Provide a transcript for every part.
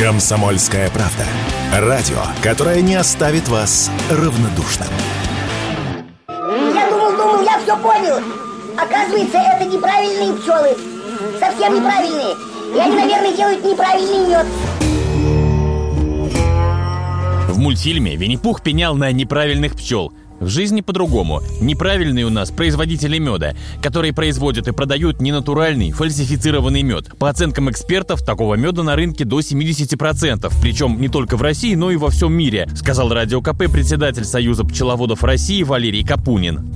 Комсомольская правда. Радио, которое не оставит вас равнодушным. Я думал, думал, я все понял. Оказывается, это неправильные пчелы. Совсем неправильные. И они, наверное, делают неправильный мед. В мультфильме Винни-Пух пенял на неправильных пчел. В жизни по-другому. Неправильные у нас производители меда, которые производят и продают ненатуральный, фальсифицированный мед. По оценкам экспертов, такого меда на рынке до 70%, причем не только в России, но и во всем мире, сказал Радио КП председатель Союза пчеловодов России Валерий Капунин.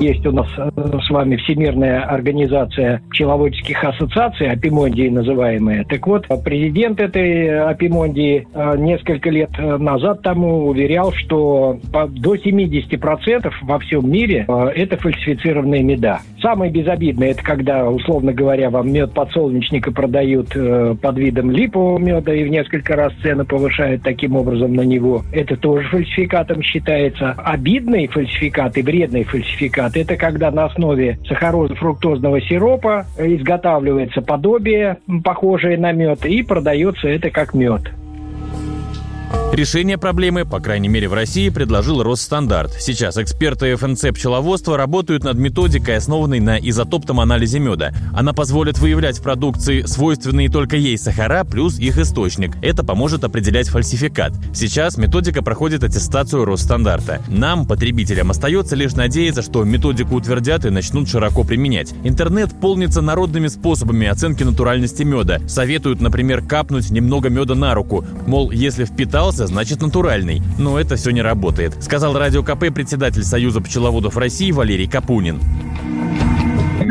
Есть у нас э, с вами Всемирная организация пчеловодческих ассоциаций, Апимондии называемые. Так вот, президент этой Апимондии э, несколько лет назад тому уверял, что до 70% во всем мире э, это фальсифицированные меда. Самое безобидное, это когда, условно говоря, вам мед подсолнечника продают под видом липового меда и в несколько раз цены повышают таким образом на него. Это тоже фальсификатом считается. Обидный фальсификат и вредный Фальсификат – это когда на основе сахарозно-фруктозного сиропа изготавливается подобие, похожее на мед, и продается это как мед. Решение проблемы, по крайней мере в России, предложил Росстандарт. Сейчас эксперты ФНЦ пчеловодства работают над методикой, основанной на изотопном анализе меда. Она позволит выявлять в продукции свойственные только ей сахара плюс их источник. Это поможет определять фальсификат. Сейчас методика проходит аттестацию Росстандарта. Нам, потребителям, остается лишь надеяться, что методику утвердят и начнут широко применять. Интернет полнится народными способами оценки натуральности меда. Советуют, например, капнуть немного меда на руку. Мол, если впитался, мясо, значит натуральный. Но это все не работает, сказал Радио КП председатель Союза пчеловодов России Валерий Капунин.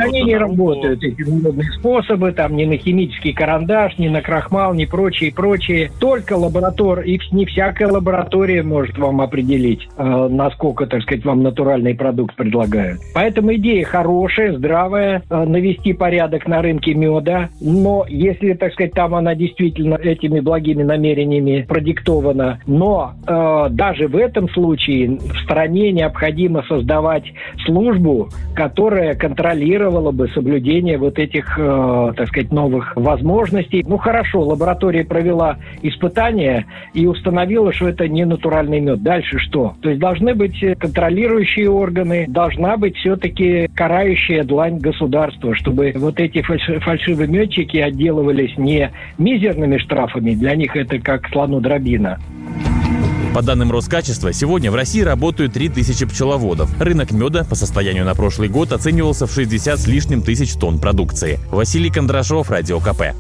Они не работают, эти народные способы, там ни на химический карандаш, ни на крахмал, ни прочее, прочее. Только лаборатор, и не всякая лаборатория может вам определить, э, насколько, так сказать, вам натуральный продукт предлагают. Поэтому идея хорошая, здравая, э, навести порядок на рынке меда, но если, так сказать, там она действительно этими благими намерениями продиктована, но э, даже в этом случае в стране необходимо создавать службу, которая контролирует гарантировало бы соблюдение вот этих, э, так сказать, новых возможностей. Ну хорошо, лаборатория провела испытания и установила, что это не натуральный мед. Дальше что? То есть должны быть контролирующие органы, должна быть все-таки карающая длань государства, чтобы вот эти фальшивые медчики отделывались не мизерными штрафами, для них это как слону дробина, по данным Роскачества, сегодня в России работают 3000 пчеловодов. Рынок меда по состоянию на прошлый год оценивался в 60 с лишним тысяч тонн продукции. Василий Кондрашов, Радио КП.